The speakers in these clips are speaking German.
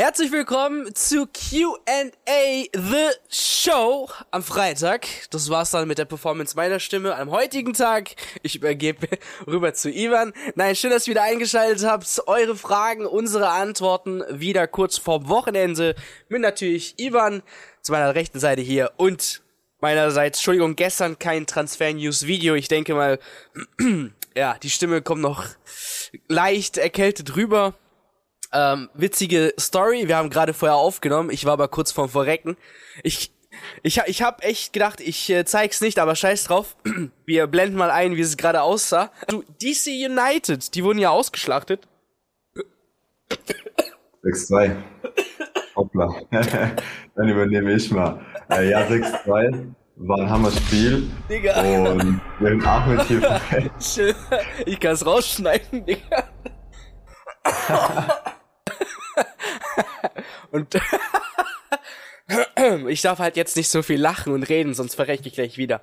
Herzlich willkommen zu Q&A The Show am Freitag. Das war's dann mit der Performance meiner Stimme am heutigen Tag. Ich übergebe rüber zu Ivan. Nein, schön, dass ihr wieder eingeschaltet habt. Eure Fragen, unsere Antworten wieder kurz vorm Wochenende mit natürlich Ivan zu meiner rechten Seite hier und meinerseits, Entschuldigung, gestern kein Transfer-News-Video. Ich denke mal, ja, die Stimme kommt noch leicht erkältet rüber. Ähm, witzige Story, wir haben gerade vorher aufgenommen, ich war aber kurz vorm Verrecken. Ich, ich, ich habe echt gedacht, ich äh, zeig's nicht, aber scheiß drauf. Wir blenden mal ein, wie es gerade aussah. Also, DC United, die wurden ja ausgeschlachtet. 6-2. Hoppla. Dann übernehme ich mal. Äh, ja, 6-2 war ein Hammer-Spiel. Digga. Und wir haben Ahmed hier verletzt. Ich kann's rausschneiden, Digga. Und ich darf halt jetzt nicht so viel lachen und reden, sonst verrecke ich gleich wieder.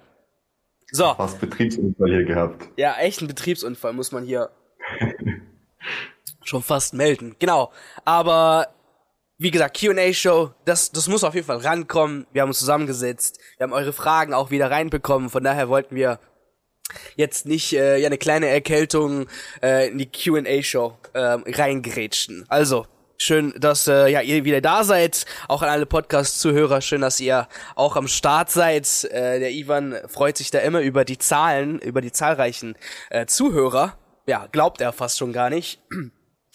So. Fast Betriebsunfall hier gehabt. Ja, echt ein Betriebsunfall muss man hier schon fast melden. Genau. Aber wie gesagt, Q&A-Show, das, das muss auf jeden Fall rankommen. Wir haben uns zusammengesetzt. Wir haben eure Fragen auch wieder reinbekommen. Von daher wollten wir jetzt nicht äh, ja eine kleine Erkältung äh, in die Q&A-Show äh, reingrätschen. Also, Schön, dass äh, ja ihr wieder da seid. Auch an alle Podcast-Zuhörer. Schön, dass ihr auch am Start seid. Äh, der Ivan freut sich da immer über die Zahlen, über die zahlreichen äh, Zuhörer. Ja, glaubt er fast schon gar nicht.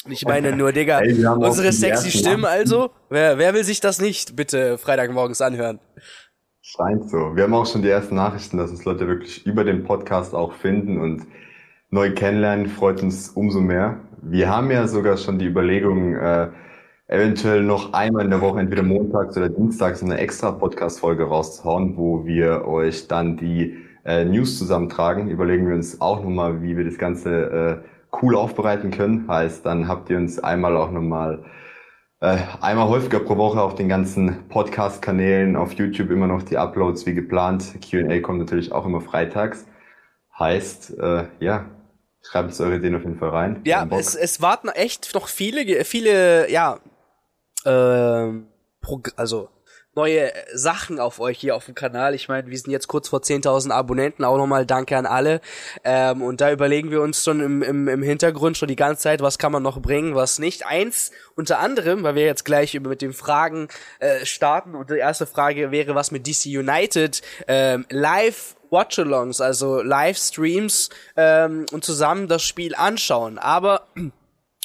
Ich meine nur, Digga, unsere sexy Stimmen also. Wer, wer will sich das nicht bitte Freitagmorgens anhören? Scheint so. Wir haben auch schon die ersten Nachrichten, dass uns Leute wirklich über den Podcast auch finden und neu kennenlernen. Freut uns umso mehr. Wir haben ja sogar schon die Überlegung, äh, eventuell noch einmal in der Woche, entweder montags oder dienstags, eine extra Podcast-Folge rauszuhauen, wo wir euch dann die äh, News zusammentragen. Überlegen wir uns auch nochmal, wie wir das Ganze äh, cool aufbereiten können. Heißt, dann habt ihr uns einmal auch nochmal äh, einmal häufiger pro Woche auf den ganzen Podcast-Kanälen, auf YouTube immer noch die Uploads wie geplant. Q&A kommt natürlich auch immer freitags. Heißt, äh, ja, Schreibt uns eure Ideen auf jeden Fall rein. Ja, es, es warten echt noch viele, viele, ja, äh, also neue Sachen auf euch hier auf dem Kanal. Ich meine, wir sind jetzt kurz vor 10.000 Abonnenten. Auch nochmal danke an alle. Ähm, und da überlegen wir uns schon im, im, im Hintergrund schon die ganze Zeit, was kann man noch bringen, was nicht. Eins unter anderem, weil wir jetzt gleich mit den Fragen äh, starten. Und die erste Frage wäre, was mit DC United ähm, live Watchalongs, also Livestreams ähm, und zusammen das Spiel anschauen. Aber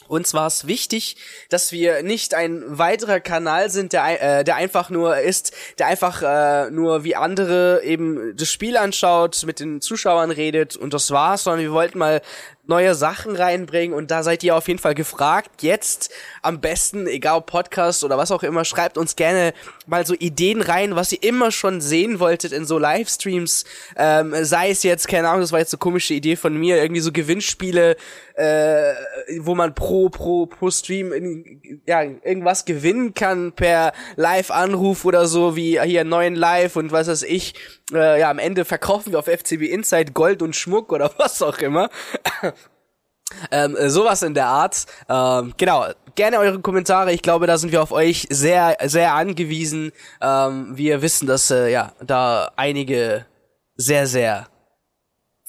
uns war es wichtig, dass wir nicht ein weiterer Kanal sind, der, äh, der einfach nur ist, der einfach äh, nur wie andere eben das Spiel anschaut, mit den Zuschauern redet und das war's, sondern wir wollten mal neue Sachen reinbringen und da seid ihr auf jeden Fall gefragt. Jetzt am besten, egal Podcast oder was auch immer, schreibt uns gerne mal so Ideen rein, was ihr immer schon sehen wolltet in so Livestreams. Ähm, sei es jetzt, keine Ahnung, das war jetzt so komische Idee von mir, irgendwie so Gewinnspiele, äh, wo man pro, pro, pro Stream in, ja, irgendwas gewinnen kann per Live-Anruf oder so, wie hier neuen Live und was weiß ich. Äh, ja, am Ende verkaufen wir auf FCB Insight Gold und Schmuck oder was auch immer. Ähm, äh, sowas in der Art. Ähm, genau, gerne eure Kommentare. Ich glaube, da sind wir auf euch sehr, sehr angewiesen. Ähm, wir wissen, dass äh, ja da einige sehr, sehr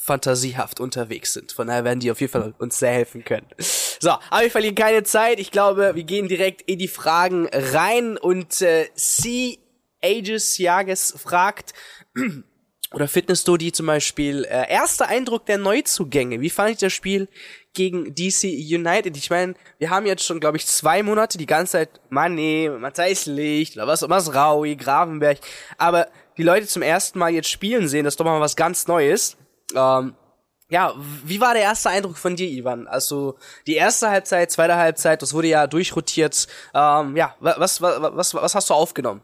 fantasiehaft unterwegs sind. Von daher werden die auf jeden Fall uns sehr helfen können. So, aber wir verlieren keine Zeit. Ich glaube, wir gehen direkt in die Fragen rein und äh, C. Aegis Jages fragt, oder Fitness Study zum Beispiel, äh, erster Eindruck der Neuzugänge. Wie fand ich das Spiel gegen DC United? Ich meine, wir haben jetzt schon, glaube ich, zwei Monate die ganze Zeit Mané, Matthijs Licht oder was, was Raui, Gravenberg. Aber die Leute zum ersten Mal jetzt spielen sehen, das ist doch mal was ganz Neues. Ähm, ja, wie war der erste Eindruck von dir, Ivan? Also die erste Halbzeit, zweite Halbzeit, das wurde ja durchrotiert. Ähm, ja, was, was, was, was hast du aufgenommen?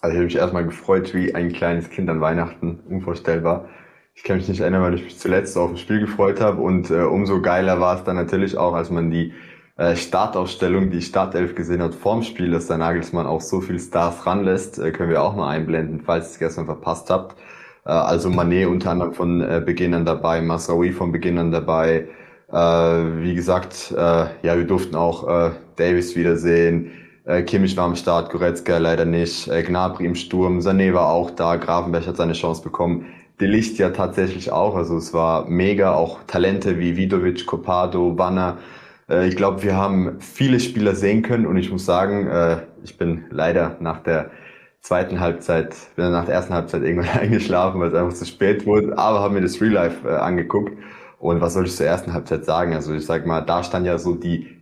Also ich habe mich erstmal gefreut wie ein kleines Kind an Weihnachten, unvorstellbar. Ich kann mich nicht erinnern, weil ich mich zuletzt auf ein Spiel gefreut habe und äh, umso geiler war es dann natürlich auch, als man die äh, Startaufstellung, die Startelf gesehen hat vorm Spiel, dass der Nagelsmann auch so viel Stars ranlässt, äh, können wir auch mal einblenden, falls ihr es gestern verpasst habt. Äh, also Manet unter anderem von äh, Beginn an dabei, Masraoui von Beginn an dabei. Äh, wie gesagt, äh, ja, wir durften auch äh, Davis wiedersehen, Äh, Kimmich war am Start, Goretzka leider nicht, äh, Gnabry im Sturm, Sané war auch da, Grafenberg hat seine Chance bekommen. De Licht ja tatsächlich auch, also es war mega, auch Talente wie Vidovic, Copado, Wanner. Äh, ich glaube, wir haben viele Spieler sehen können und ich muss sagen, äh, ich bin leider nach der zweiten Halbzeit, bin nach der ersten Halbzeit irgendwann eingeschlafen, weil es einfach zu spät wurde, aber habe mir das Real Life äh, angeguckt. Und was soll ich zur ersten Halbzeit sagen? Also ich sag mal, da stand ja so die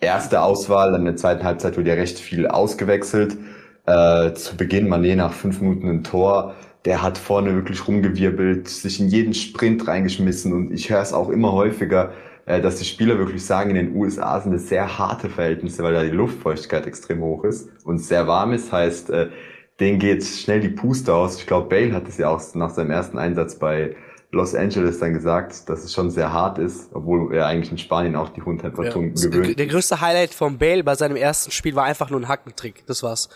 erste Auswahl, dann in der zweiten Halbzeit wurde ja recht viel ausgewechselt. Äh, zu Beginn Mané nach fünf Minuten ein Tor, der hat vorne wirklich rumgewirbelt, sich in jeden Sprint reingeschmissen. Und ich höre es auch immer häufiger, dass die Spieler wirklich sagen, in den USA sind es sehr harte Verhältnisse, weil da die Luftfeuchtigkeit extrem hoch ist und sehr warm ist, heißt, äh, denen geht schnell die Puste aus. Ich glaube, Bale hat es ja auch nach seinem ersten Einsatz bei Los Angeles dann gesagt, dass es schon sehr hart ist, obwohl er eigentlich in Spanien auch die hohen Temperaturen ja. gewöhnt. Der größte Highlight von Bale bei seinem ersten Spiel war einfach nur ein Hackentrick. Das war's.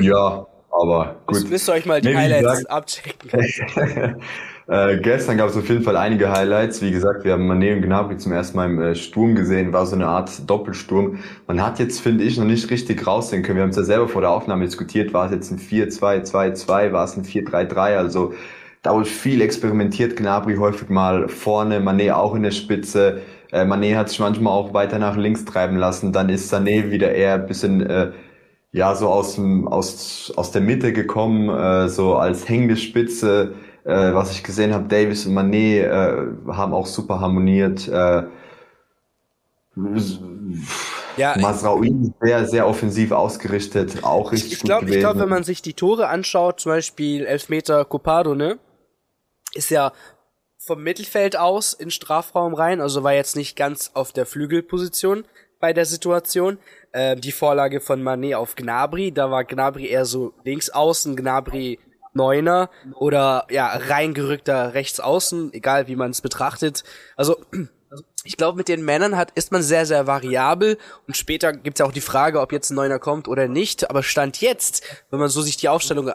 Ja, aber gut. Müsst, müsst ihr euch mal die nee, Highlights abchecken. äh, gestern gab es auf jeden Fall einige Highlights. Wie gesagt, wir haben Mané und Gnabry zum ersten Mal im äh, Sturm gesehen. War so eine Art Doppelsturm. Man hat jetzt, finde ich, noch nicht richtig raussehen können. Wir haben es ja selber vor der Aufnahme diskutiert. War es jetzt ein 4-2-2-2? War es ein 4-3-3? Also da wurde viel experimentiert, Gnabry häufig mal vorne, Mané auch in der Spitze. Äh, Mané hat sich manchmal auch weiter nach links treiben lassen. Dann ist Sané wieder eher ein bisschen äh, ja so aus dem aus aus der Mitte gekommen, äh, so als hängende Spitze. Äh, was ich gesehen habe, Davis und Mané äh, haben auch super harmoniert. Äh, ja, Masraoui sehr, sehr offensiv ausgerichtet, auch richtig ich, ich glaub, gut gewesen. Ich glaube, wenn man sich die Tore anschaut, zum Beispiel Elfmeter Copado, ne, ist ja vom Mittelfeld aus in Strafraum rein, also war jetzt nicht ganz auf der Flügelposition bei der Situation. Äh, die Vorlage von Manet auf Gnabry, da war Gnabry eher so links außen, Gnabry Neuner oder ja reingerückter rechts außen, egal wie man es betrachtet. Also ich glaube, mit den Männern hat, ist man sehr, sehr variabel und später gibt's ja auch die Frage, ob jetzt ein Neuner kommt oder nicht. Aber Stand jetzt, wenn man so sich die Aufstellung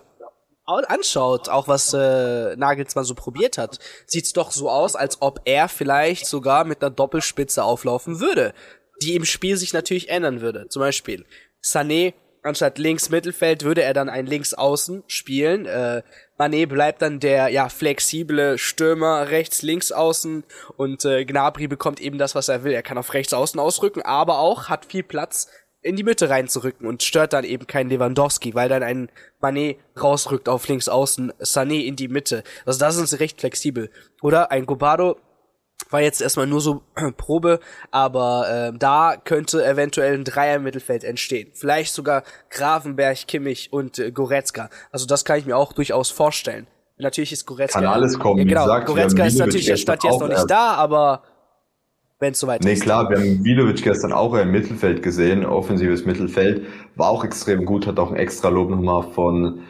anschaut, auch was äh, Nagelsmann so probiert hat, sieht's doch so aus, als ob er vielleicht sogar mit einer Doppelspitze auflaufen würde, die im Spiel sich natürlich ändern würde. Zum Beispiel Sané anstatt links Mittelfeld würde er dann ein links außen spielen. Äh, Mané bleibt dann der ja flexible Stürmer rechts links außen und äh, Gnabry bekommt eben das, was er will. Er kann auf rechts außen ausrücken, aber auch hat viel Platz in die Mitte reinzurücken und stört dann eben keinen Lewandowski, weil dann ein Mané rausrückt auf links außen, Sané in die Mitte. Also da sind sie recht flexibel. Oder ein Gobado war jetzt erstmal nur so Probe, aber äh, da könnte eventuell ein Dreier-Mittelfeld entstehen. Vielleicht sogar Gravenberg, Kimmich und äh, Goretzka. Also das kann ich mir auch durchaus vorstellen. Natürlich ist Goretzka. Kann alles kommen, ja, genau. Gesagt, Goretzka ist natürlich der Stadt jetzt noch nicht da, aber wenn es soweit nee, ist. Nee, klar, wir haben Vidovic gestern auch im Mittelfeld gesehen, offensives Mittelfeld, war auch extrem gut, hat auch ein extra Lob nochmal von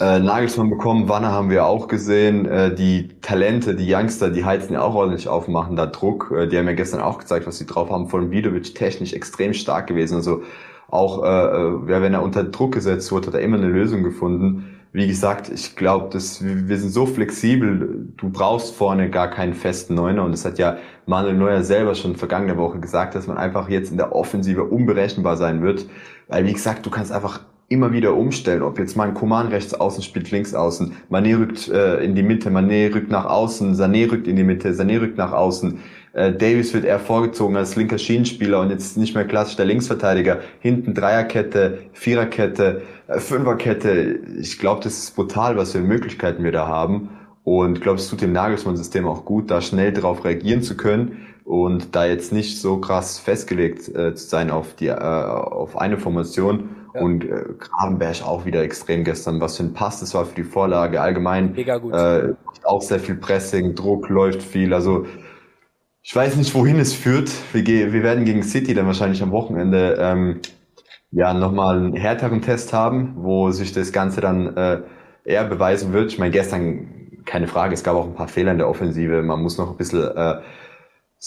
äh, Nagelsmann bekommen, Wanne haben wir auch gesehen, äh, die Talente, die Youngster, die heizen ja auch ordentlich auf, machen da Druck, äh, die haben ja gestern auch gezeigt, was sie drauf haben, von Vidovic technisch extrem stark gewesen, also auch, äh, äh ja, wenn er unter Druck gesetzt wurde, hat er immer eine Lösung gefunden. Wie gesagt, ich glaube, wir sind so flexibel, du brauchst vorne gar keinen festen Neuner. Und das hat ja Manuel Neuer selber schon vergangene Woche gesagt, dass man einfach jetzt in der Offensive unberechenbar sein wird, weil wie gesagt, du kannst einfach immer wieder umstellen, ob jetzt mal ein Coman rechts außen spielt, links außen, Mané rückt äh, in die Mitte, Mané rückt nach außen, Sané rückt in die Mitte, Sané rückt nach außen, äh, Davis wird eher vorgezogen als linker Schienenspieler und jetzt nicht mehr klassisch der Linksverteidiger. Hinten Dreierkette, Viererkette, äh, Fünferkette. Ich glaube, das ist brutal, was für Möglichkeiten wir da haben. Und glaube, es tut dem Nagelsmann-System auch gut, da schnell darauf reagieren zu können und da jetzt nicht so krass festgelegt äh, zu sein auf die äh, auf eine Formation. Ja. Und äh, Gravenberg auch wieder extrem gestern. Was für ein Pass das war für die Vorlage. Allgemein Mega gut. Äh, auch sehr viel Pressing, Druck läuft viel. Also ich weiß nicht, wohin es führt. Wir, wir werden gegen City dann wahrscheinlich am Wochenende ähm, ja nochmal einen härteren Test haben, wo sich das Ganze dann äh, eher beweisen wird. Ich meine, gestern keine Frage, es gab auch ein paar Fehler in der Offensive. Man muss noch ein bisschen äh,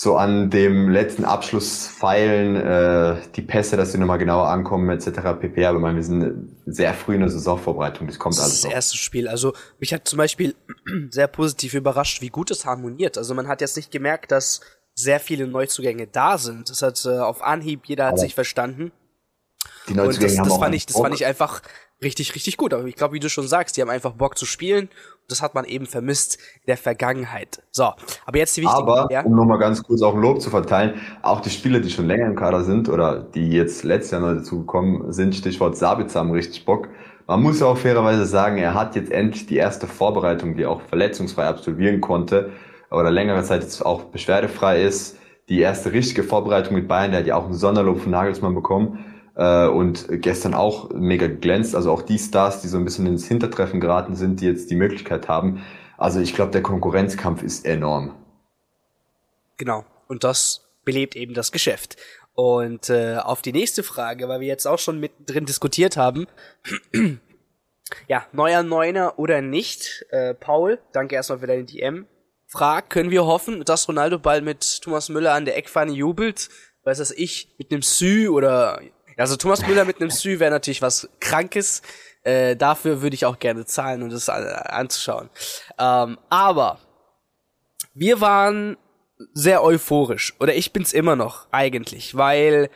so an dem letzten Abschluss feilen, äh, die Pässe, dass sie nochmal genauer ankommen, etc. pp. Aber man, wir sind sehr früh in der Saisonvorbereitung, das kommt das alles ist das erste Spiel. Also mich hat zum Beispiel sehr positiv überrascht, wie gut es harmoniert. Also man hat jetzt nicht gemerkt, dass sehr viele Neuzugänge da sind. Das hat äh, auf Anhieb, jeder hat ja. sich verstanden. Die und das, das fand ich, das fand ich einfach richtig, richtig gut. Aber ich glaube, wie du schon sagst, die haben einfach Bock zu spielen. Das hat man eben vermisst in der Vergangenheit. So, aber jetzt die wichtigen. Aber, ja? um nochmal ganz kurz auch Lob zu verteilen, auch die Spieler, die schon länger im Kader sind oder die jetzt letztes Jahr neu dazugekommen sind, Stichwort Sabitzer, haben richtig Bock. Man muss auch fairerweise sagen, er hat jetzt endlich die erste Vorbereitung, die er auch verletzungsfrei absolvieren konnte oder längere Zeit jetzt auch beschwerdefrei ist. Die erste richtige Vorbereitung mit Bayern, der hat ja auch einen Sonderlob von Nagelsmann bekommen äh, und gestern auch mega geglänzt. Also auch die Stars, die so ein bisschen ins Hintertreffen geraten sind, die jetzt die Möglichkeit haben. Also ich glaube, der Konkurrenzkampf ist enorm. Genau. Und das belebt eben das Geschäft. Und äh, auf die nächste Frage, weil wir jetzt auch schon mittendrin diskutiert haben. ja, neuer Neuner oder nicht? Äh, Paul, danke erstmal für deine DM. Frag, können wir hoffen, dass Ronaldo bald mit Thomas Müller an der Eckfahne jubelt? Weiß das ich, mit einem Sü oder also Thomas Müller mit einem Sü wäre natürlich was Krankes. Äh, dafür würde ich auch gerne zahlen, um das anzuschauen. Ähm, aber wir waren sehr euphorisch. Oder ich bin's immer noch, eigentlich. Weil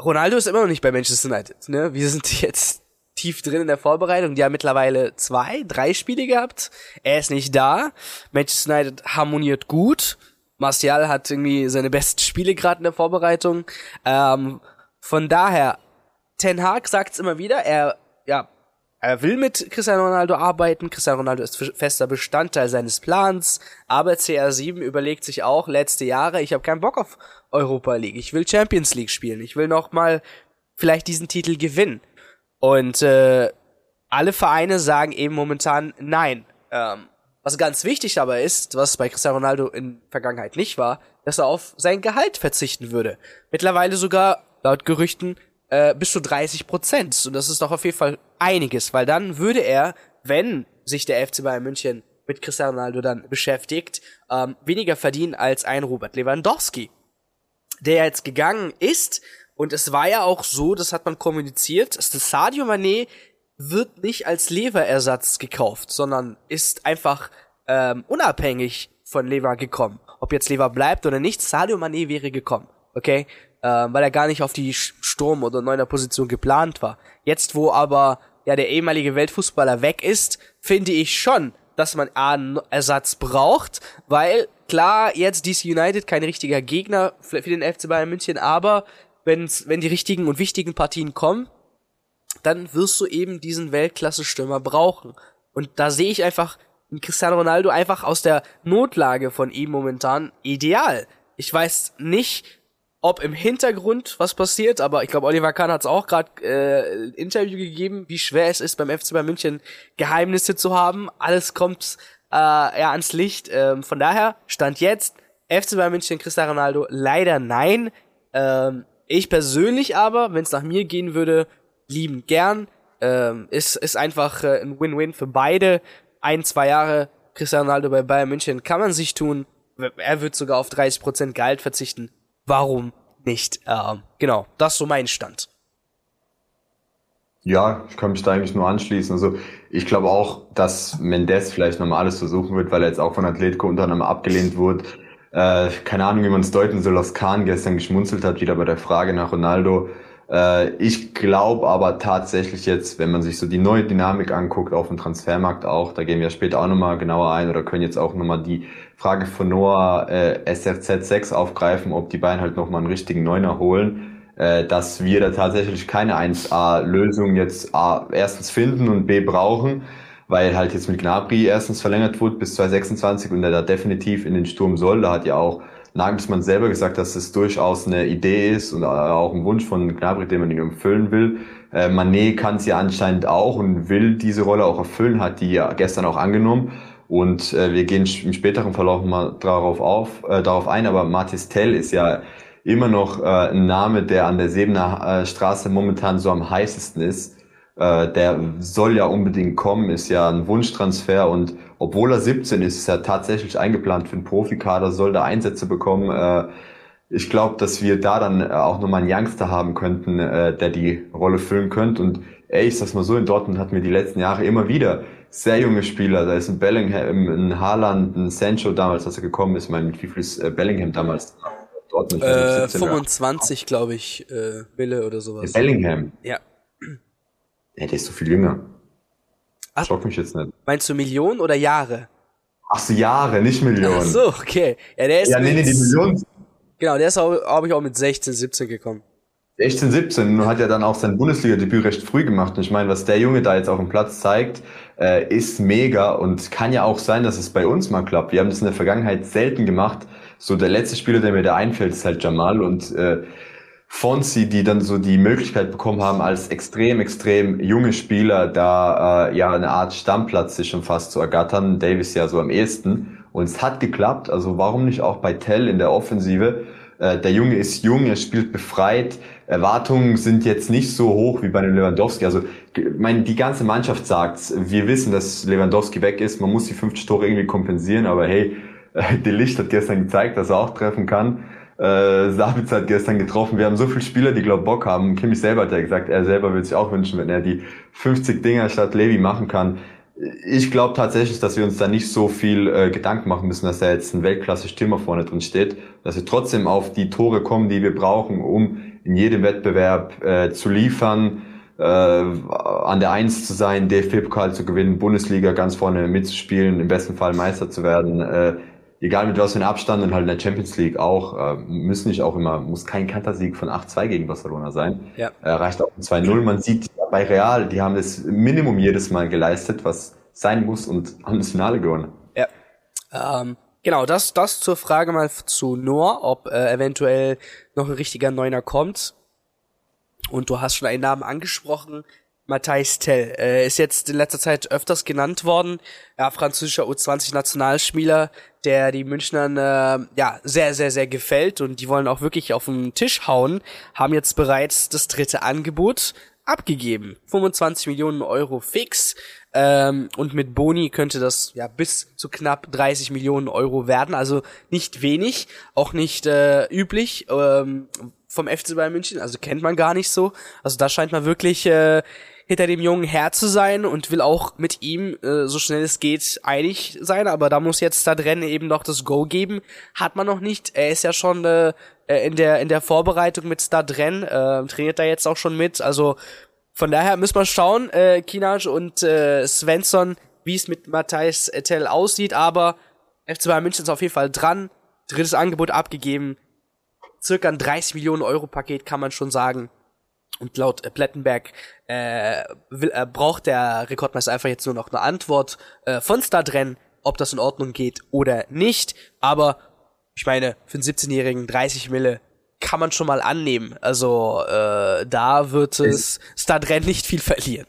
Ronaldo ist immer noch nicht bei Manchester United. Ne? Wir sind jetzt tief drin in der Vorbereitung. Die haben mittlerweile zwei, drei Spiele gehabt. Er ist nicht da. Manchester United harmoniert gut. Martial hat irgendwie seine besten Spiele gerade in der Vorbereitung. Ähm, von daher, Ten Hag sagt's immer wieder, er, ja, er will mit Cristiano Ronaldo arbeiten. Cristiano Ronaldo ist fester Bestandteil seines Plans. Aber CR7 überlegt sich auch letzte Jahre, ich habe keinen Bock auf Europa League. Ich will Champions League spielen. Ich will noch mal vielleicht diesen Titel gewinnen. Und äh, alle Vereine sagen eben momentan nein. Ähm, was ganz wichtig aber ist, was bei Cristiano Ronaldo in Vergangenheit nicht war, dass er auf sein Gehalt verzichten würde. Mittlerweile sogar laut Gerüchten äh, bis zu 30 Prozent. Und das ist doch auf jeden Fall einiges, weil dann würde er, wenn sich der FC Bayern München mit Cristiano Ronaldo dann beschäftigt, ähm, weniger verdienen als ein Robert Lewandowski, der jetzt gegangen ist. Und es war ja auch so, das hat man kommuniziert, dass das Sadio Mané wird nicht als Leverersatz gekauft, sondern ist einfach ähm, unabhängig von Lever gekommen. Ob jetzt Lever bleibt oder nicht, Sadio Mané wäre gekommen. Okay? Äh, weil er gar nicht auf die Sturm- oder neuner Position geplant war. Jetzt, wo aber ja der ehemalige Weltfußballer weg ist, finde ich schon, dass man einen Ersatz braucht, weil klar, jetzt DC United kein richtiger Gegner für, für den FC Bayern München, aber wenn's, wenn die richtigen und wichtigen Partien kommen, dann wirst du eben diesen Weltklasse-Stürmer brauchen. Und da sehe ich einfach Cristiano Ronaldo einfach aus der Notlage von ihm momentan ideal. Ich weiß nicht, ob im Hintergrund was passiert, aber ich glaube, Oliver Kahn hat es auch gerade äh, Interview gegeben, wie schwer es ist, beim FC Bayern München Geheimnisse zu haben. Alles kommt äh, ja ans Licht. Ähm, von daher stand jetzt FC Bayern München Cristiano Ronaldo leider nein. Ähm, ich persönlich aber, wenn es nach mir gehen würde, lieben gern. Ähm, ist ist einfach äh, ein Win-Win für beide. Ein zwei Jahre Cristiano Ronaldo bei Bayern München kann man sich tun. Er wird sogar auf 30% Gehalt verzichten warum nicht? Ähm, genau, das ist so mein Stand. Ja, ich kann mich da eigentlich nur anschließen. Also ich glaube auch, dass Mendes vielleicht nochmal alles versuchen wird, weil er jetzt auch von Atletico unter anderem abgelehnt wurde. Äh, keine Ahnung, wie man es deuten soll, was Kahn gestern geschmunzelt hat, wieder bei der Frage nach Ronaldo. Äh, ich glaube aber tatsächlich jetzt, wenn man sich so die neue Dynamik anguckt auf dem Transfermarkt auch, da gehen wir später auch nochmal genauer ein oder können jetzt auch nochmal die Frage von Noah äh, SFZ6 aufgreifen, ob die beiden halt nochmal einen richtigen Neuner holen, äh, dass wir da tatsächlich keine 1A-Lösung jetzt A, erstens finden und B brauchen, weil halt jetzt mit Gnabry erstens verlängert wurde bis 2026 und er da definitiv in den Sturm soll. Da hat ja auch Nagelsmann selber gesagt, dass es durchaus eine Idee ist und auch ein Wunsch von Gnabry, den man ihn erfüllen will. Äh, Manet kann es ja anscheinend auch und will diese Rolle auch erfüllen, hat die ja gestern auch angenommen. Und äh, wir gehen im späteren Verlauf mal darauf, auf, äh, darauf ein, aber Mathis Tell ist ja immer noch äh, ein Name, der an der Sebener äh, Straße momentan so am heißesten ist. Äh, der soll ja unbedingt kommen, ist ja ein Wunschtransfer und obwohl er 17 ist, ist er tatsächlich eingeplant für den Profikader, soll da Einsätze bekommen. Äh, ich glaube, dass wir da dann äh, auch nochmal einen Youngster haben könnten, äh, der die Rolle füllen könnte. Und ey, ich sag's mal so, in Dortmund hatten wir die letzten Jahre immer wieder sehr junge Spieler. Da ist ein Bellingham, ein Haaland, ein Sancho damals, als er gekommen ist. Ich meine, wie viel ist äh, Bellingham damals? Dortmund. Äh, 25, glaube ich, äh, Wille oder sowas. Bellingham. Ja. Ja, der ist so viel jünger. Ach. Schock mich jetzt nicht. Meinst du Millionen oder Jahre? Ach so, Jahre, nicht Millionen. Ach so, okay. Ja, der ist Ja, nee, nee, die Millionen. Genau, der ist habe ich auch mit 16, 17 gekommen. 16, 17 und hat ja dann auch sein Bundesliga-Debüt recht früh gemacht. Und ich meine, was der Junge da jetzt auf dem Platz zeigt, äh, ist mega und kann ja auch sein, dass es bei uns mal klappt. Wir haben das in der Vergangenheit selten gemacht. So der letzte Spieler, der mir da einfällt, ist halt Jamal und äh, Fonsi, die dann so die Möglichkeit bekommen haben, als extrem, extrem junge Spieler da äh, ja eine Art Stammplatz sich schon fast zu ergattern. Davis ja so am ehesten. Und es hat geklappt. Also warum nicht auch bei Tell in der Offensive? Äh, der Junge ist jung, er spielt befreit. Erwartungen sind jetzt nicht so hoch wie bei dem Lewandowski. Also meine, die ganze Mannschaft sagt, wir wissen, dass Lewandowski weg ist. Man muss die 50 Tore irgendwie kompensieren. Aber hey, De Licht hat gestern gezeigt, dass er auch treffen kann. Äh, Sabitz hat gestern getroffen. Wir haben so viele Spieler, die glaub Bock haben. Kimmich selber hat ja gesagt, er selber würde sich auch wünschen, wenn er die 50 Dinger statt Levi machen kann. Ich glaube tatsächlich, dass wir uns da nicht so viel äh, Gedanken machen müssen, dass da jetzt ein Weltklasse-Stürmer vorne drin steht, dass wir trotzdem auf die Tore kommen, die wir brauchen, um in jedem Wettbewerb äh, zu liefern, äh, an der Eins zu sein, DFB-Pokal zu gewinnen, Bundesliga ganz vorne mitzuspielen, im besten Fall Meister zu werden. Äh, egal mit was für einem Abstand und halt in der Champions League auch, äh, müssen nicht auch immer, muss kein Kantersieg von 8-2 gegen Barcelona sein. Ja. Äh, reicht auch ein 2-0. Man sieht bei Real, die haben das Minimum jedes Mal geleistet, was sein muss und haben das Finale gewonnen. Ja. Ähm, genau, das, das zur Frage mal zu Noah, ob äh, eventuell noch ein richtiger Neuner kommt. Und du hast schon einen Namen angesprochen. Matthijs Tell äh, ist jetzt in letzter Zeit öfters genannt worden. Ja, französischer U20-Nationalspieler, der die Münchnern äh, ja sehr, sehr, sehr gefällt und die wollen auch wirklich auf den Tisch hauen, haben jetzt bereits das dritte Angebot abgegeben. 25 Millionen Euro fix. Ähm, und mit Boni könnte das ja bis zu knapp 30 Millionen Euro werden. Also nicht wenig, auch nicht äh, üblich ähm, vom FC Bayern München. Also kennt man gar nicht so. Also da scheint man wirklich äh, hinter dem Jungen Herr zu sein und will auch mit ihm, äh, so schnell es geht, einig sein. Aber da muss jetzt da drin eben noch das Go geben. Hat man noch nicht. Er ist ja schon äh, in der in der Vorbereitung mit Stadren, äh, trainiert da jetzt auch schon mit. Also von daher müssen wir schauen, äh, Kinaj und äh, Svensson, wie es mit Matthijs Tell aussieht. Aber FC Bayern München ist auf jeden Fall dran. Drittes Angebot abgegeben. Circa ein 30 Millionen Euro Paket kann man schon sagen. Und laut äh, Plettenberg äh, will, äh, braucht der Rekordmeister einfach jetzt nur noch eine Antwort äh, von Stadren, ob das in Ordnung geht oder nicht. Aber ich meine, für einen 17-Jährigen 30 Mille kann man schon mal annehmen. Also äh, da wird es Stadren nicht viel verlieren.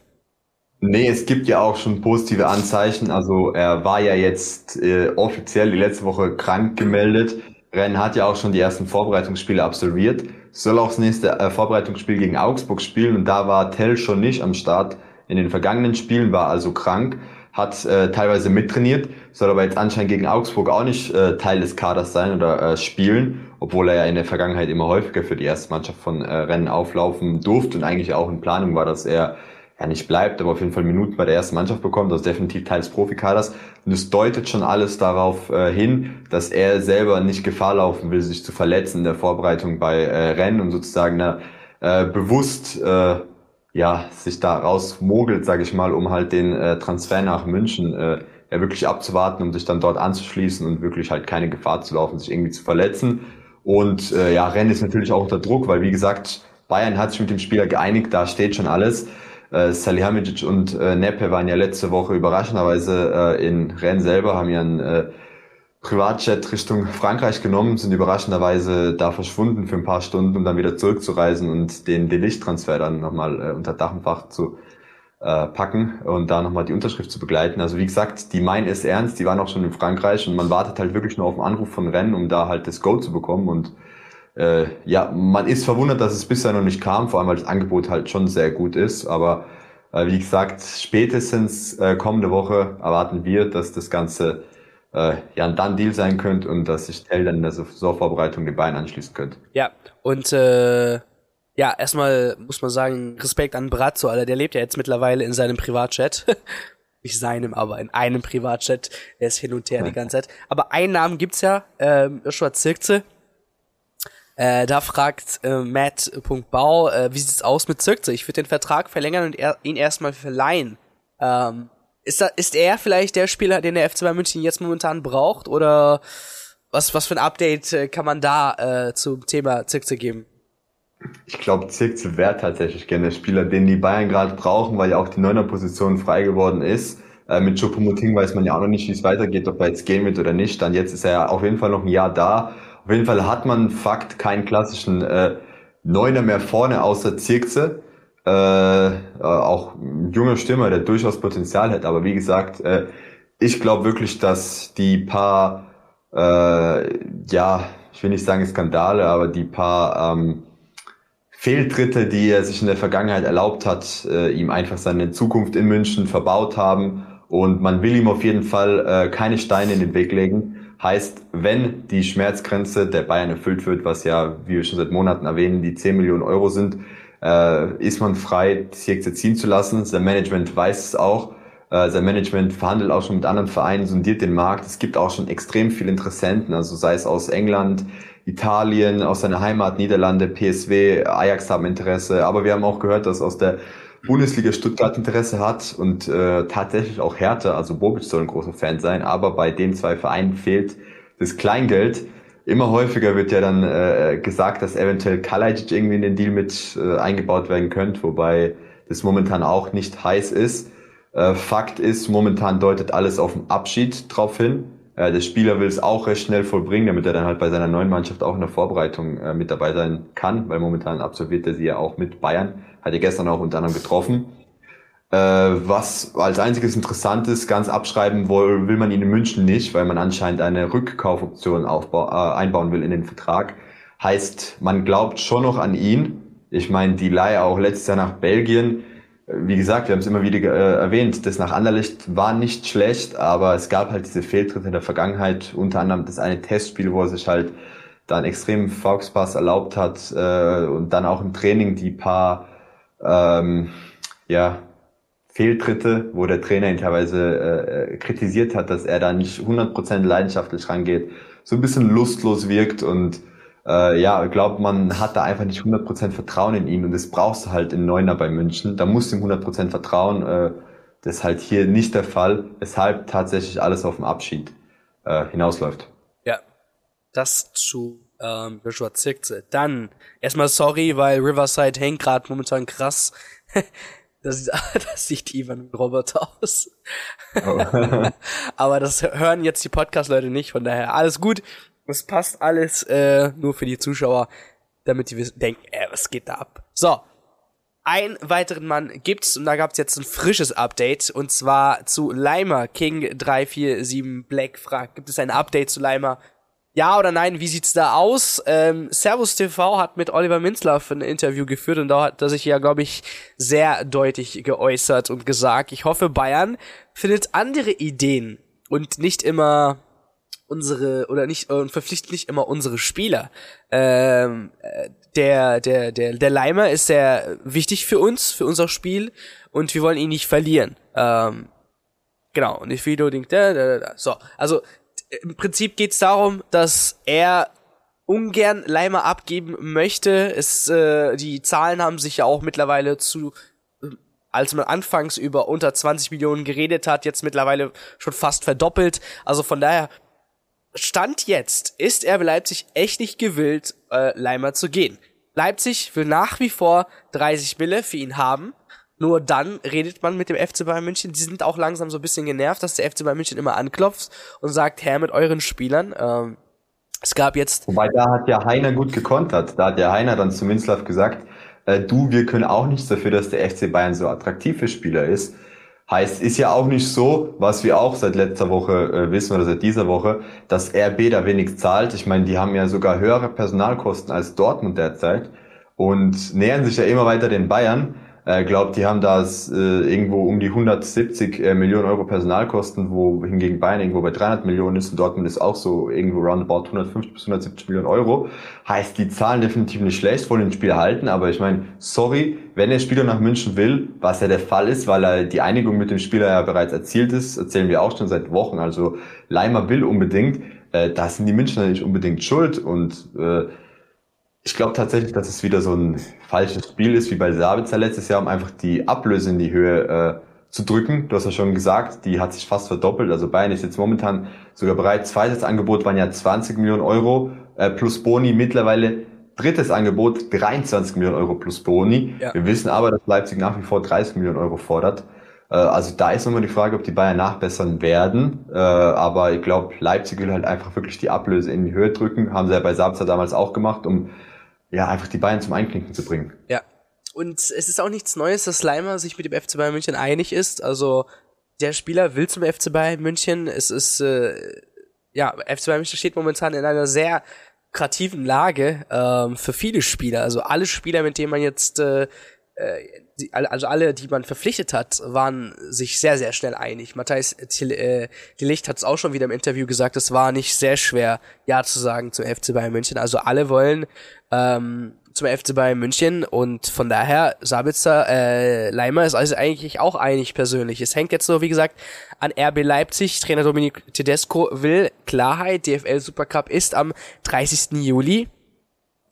Nee, es gibt ja auch schon positive Anzeichen. Also er war ja jetzt äh, offiziell die letzte Woche krank gemeldet. Rennes hat ja auch schon die ersten Vorbereitungsspiele absolviert, soll auch das nächste äh, Vorbereitungsspiel gegen Augsburg spielen und da war Tell schon nicht am Start. In den vergangenen Spielen war also krank, hat äh, teilweise mittrainiert, soll aber jetzt anscheinend gegen Augsburg auch nicht äh, Teil des Kaders sein oder äh, spielen, obwohl er ja in der Vergangenheit immer häufiger für die erste Mannschaft von äh, Rennen auflaufen durfte und eigentlich auch in Planung war, dass er ja nicht bleibt, aber auf jeden Fall Minuten bei der ersten Mannschaft bekommt, also definitiv Teil des Profikaders. Und es deutet schon alles darauf äh, hin, dass er selber nicht Gefahr laufen will, sich zu verletzen in der Vorbereitung bei äh, Rennen und sozusagen na, äh, bewusst äh, ja sich da rausmogelt, sage ich mal, um halt den äh, Transfer nach München äh, ja wirklich abzuwarten, um sich dann dort anzuschließen und wirklich halt keine Gefahr zu laufen, sich irgendwie zu verletzen. Und äh, ja, Rennes ist natürlich auch unter Druck, weil wie gesagt, Bayern hat sich mit dem Spieler geeinigt, da steht schon alles. Äh, Salihamidzic und äh, Nepe waren ja letzte Woche überraschenderweise äh, in Rennes selber, haben ihren äh, Privatjet Richtung Frankreich genommen, sind überraschenderweise da verschwunden für ein paar Stunden, um dann wieder zurückzureisen und den Delicht-Transfer dann nochmal äh, unter Dach und Fach zu äh, packen und da nochmal die Unterschrift zu begleiten. Also wie gesagt, die meinen es ernst, die waren auch schon in Frankreich und man wartet halt wirklich nur auf den Anruf von Rennen, um da halt das Go zu bekommen und äh, ja, man ist verwundert, dass es bisher noch nicht kam, vor allem weil das Angebot halt schon sehr gut ist. Aber äh, wie gesagt, spätestens äh, kommende Woche erwarten wir, dass das Ganze äh, ja ein Done-Deal sein könnte und dass sich Tell dann in der Saisonvorbereitung den Beinen anschließen könnte. Ja, und äh, ja, erstmal muss man sagen, Respekt an Brazzo, Alter, der lebt ja jetzt mittlerweile in seinem Privatchat. Nicht seinem, aber in einem Privatchat. Er ist hin und her die ganze Zeit. Aber einen Namen gibt's ja, ähm, Joshua Zirkze, Äh, da fragt äh, Matt.bau, äh, wie sieht's aus mit Zirkze? Ich würde den Vertrag verlängern und er, ihn erstmal verleihen. Ähm, ist, da, ist er vielleicht der Spieler, den der FC Bayern München jetzt momentan braucht? Oder was, was für ein Update äh, kann man da äh, zum Thema Zirkze geben? Ich glaube, Zirkze wäre tatsächlich gerne der Spieler, den die Bayern gerade brauchen, weil ja auch die neuner Position frei geworden ist. Äh, mit Choupo-Moting weiß man ja auch noch nicht, wie es weitergeht, ob er jetzt gehen wird oder nicht. Dann jetzt ist er auf jeden Fall noch ein Jahr da. Auf jeden Fall hat man Fakt keinen klassischen äh, Neuner mehr vorne außer Zirkze. Äh, äh, auch ein junger Stürmer, der durchaus Potenzial hat. Aber wie gesagt, äh, ich glaube wirklich, dass die paar, äh, ja, ich will nicht sagen Skandale, aber die paar ähm, Fehltritte, die er sich in der Vergangenheit erlaubt hat, äh, ihm einfach seine Zukunft in München verbaut haben. Und man will ihm auf jeden Fall äh, keine Steine in den Weg legen. Heißt, wenn die Schmerzgrenze der Bayern erfüllt wird, was ja, wie wir schon seit Monaten erwähnen, die 10 Millionen Euro sind, äh, ist man frei, Zirkse ziehen zu lassen. Sein Management weiß es auch. Äh, sein Management verhandelt auch schon mit anderen Vereinen, sondiert den Markt. Es gibt auch schon extrem viele Interessenten, also sei es aus England, Italien, aus seiner Heimat, Niederlande, PSW, Ajax haben Interesse. Aber wir haben auch gehört, dass aus der Bundesliga Stuttgart Interesse hat und äh, tatsächlich auch Hertha, also Bobic soll ein großer Fan sein, aber bei den zwei Vereinen fehlt das Kleingeld. Immer häufiger wird ja dann äh, gesagt, dass eventuell Kalajdzic irgendwie in den Deal mit äh, eingebaut werden könnte, wobei das momentan auch nicht heiß ist. Äh, Fakt ist, momentan deutet alles auf den Abschied drauf hin. Äh, der Spieler will es auch recht schnell vollbringen, damit er dann halt bei seiner neuen Mannschaft auch in der Vorbereitung äh, mit dabei sein kann, weil momentan absolviert er sie ja auch mit Bayern. Hat er gestern auch unter anderem getroffen. Äh, was als einziges Interessantes ganz abschreiben will, will man ihn in München nicht, weil man anscheinend eine Rückkaufoption aufbau, äh, einbauen will in den Vertrag. Heißt, man glaubt schon noch an ihn. Ich meine, die Leihe auch letztes Jahr nach Belgien. Wie gesagt, wir haben es immer wieder äh, erwähnt, das nach Anderlicht war nicht schlecht, aber es gab halt diese Fehltritte in der Vergangenheit, unter anderem das eine Testspiel, wo er sich halt da einen extremen Foxpass erlaubt hat äh, und dann auch im Training die paar ähm, ja, Fehltritte, wo der Trainer ihn teilweise äh, kritisiert hat, dass er da nicht 100% leidenschaftlich rangeht, so ein bisschen lustlos wirkt und äh, ja, glaubt man hat da einfach nicht 100% Vertrauen in ihn und das brauchst du halt in Neuner bei München. Da musst du ihm 100% vertrauen. Äh, das ist halt hier nicht der Fall, weshalb tatsächlich alles auf den Abschied äh, hinausläuft. Ja, das zu ähm, Joshua Zirkze. Dann erstmal sorry, weil Riverside hängt gerade momentan krass. Das, das sieht Ivan ein Roboter aus. Oh. Aber das hören jetzt die Podcast-Leute nicht, von daher alles gut. Es passt alles äh, nur für die Zuschauer, damit die denken, äh, was geht da ab? So, einen weiteren Mann gibt's und da gab's jetzt ein frisches Update und zwar zu Leimer King 347 Black fragt, gibt es ein Update zu Leimer? Ja oder nein, wie sieht's da aus? Ähm, Servus TV hat mit Oliver Minzlaff ein Interview geführt und da hat er sich ja, glaube ich, sehr deutlich geäußert und gesagt, ich hoffe, Bayern findet andere Ideen und nicht immer unsere oder nicht und verpflichtet nicht immer unsere Spieler. Ähm, der der der der Leimer ist sehr wichtig für uns, für unser Spiel und wir wollen ihn nicht verlieren. Ähm, genau und ich will denkt da, da, da. so also im Prinzip geht es darum, dass er ungern Leimer abgeben möchte. Es, äh, die Zahlen haben sich ja auch mittlerweile zu, als man anfangs über unter 20 Millionen geredet hat, jetzt mittlerweile schon fast verdoppelt. Also von daher, Stand jetzt ist er bei Leipzig echt nicht gewillt, äh, Leimer zu gehen. Leipzig will nach wie vor 30 Mille für ihn haben. Nur dann redet man mit dem FC Bayern München. Die sind auch langsam so ein bisschen genervt, dass der FC Bayern München immer anklopft und sagt, Herr, mit euren Spielern. Ähm, es gab jetzt. Wobei da hat ja Heiner gut gekontert. Da hat ja Heiner dann zu Minzlaff gesagt, äh, du, wir können auch nichts dafür, dass der FC Bayern so attraktiv für Spieler ist. Heißt, ist ja auch nicht so, was wir auch seit letzter Woche äh, wissen oder seit dieser Woche, dass RB da wenig zahlt. Ich meine, die haben ja sogar höhere Personalkosten als Dortmund derzeit und nähern sich ja immer weiter den Bayern. Äh, glaubt, die haben da äh, irgendwo um die 170 äh, Millionen Euro Personalkosten, wo hingegen Bayern irgendwo bei 300 Millionen ist und Dortmund ist auch so irgendwo roundabout 150 bis 170 Millionen Euro. Heißt, die zahlen definitiv nicht schlecht, wollen den Spieler halten, aber ich meine, sorry, wenn der Spieler nach München will, was ja der Fall ist, weil er die Einigung mit dem Spieler ja bereits erzielt ist, erzählen wir auch schon seit Wochen, also Leimer will unbedingt, äh, da sind die Münchner nicht unbedingt schuld und äh, Ich glaube tatsächlich, dass es wieder so ein falsches Spiel ist, wie bei Sabitzer letztes Jahr, um einfach die Ablöse in die Höhe äh, zu drücken. Du hast ja schon gesagt, die hat sich fast verdoppelt. Also Bayern ist jetzt momentan sogar bereit. Zweites Angebot waren ja 20 Millionen Euro äh, plus Boni. Mittlerweile drittes Angebot 23 Millionen Euro plus Boni. Ja. Wir wissen aber, dass Leipzig nach wie vor 30 Millionen Euro fordert. Äh, also da ist nochmal die Frage, ob die Bayern nachbessern werden. Äh, aber ich glaube, Leipzig will halt einfach wirklich die Ablöse in die Höhe drücken. Haben sie ja bei Sabza damals auch gemacht, um ja einfach die Bayern zum Einklinken zu bringen. Ja. Und es ist auch nichts Neues, dass Leimer sich mit dem FC Bayern München einig ist. Also der Spieler will zum FC Bayern München. Es ist äh, ja, FC Bayern München steht momentan in einer sehr kreativen Lage ähm, für viele Spieler. Also alle Spieler, mit denen man jetzt äh, also alle, die man verpflichtet hat, waren sich sehr, sehr schnell einig. Matthias äh, die Licht hat es auch schon wieder im Interview gesagt, es war nicht sehr schwer, Ja zu sagen zum FC Bayern München. Also alle wollen ähm, zum FC Bayern München und von daher Sabitzer, äh, Leimer ist also eigentlich auch einig persönlich. Es hängt jetzt nur, wie gesagt, an RB Leipzig. Trainer Dominik Tedesco will Klarheit. DFL Supercup ist am 30. Juli.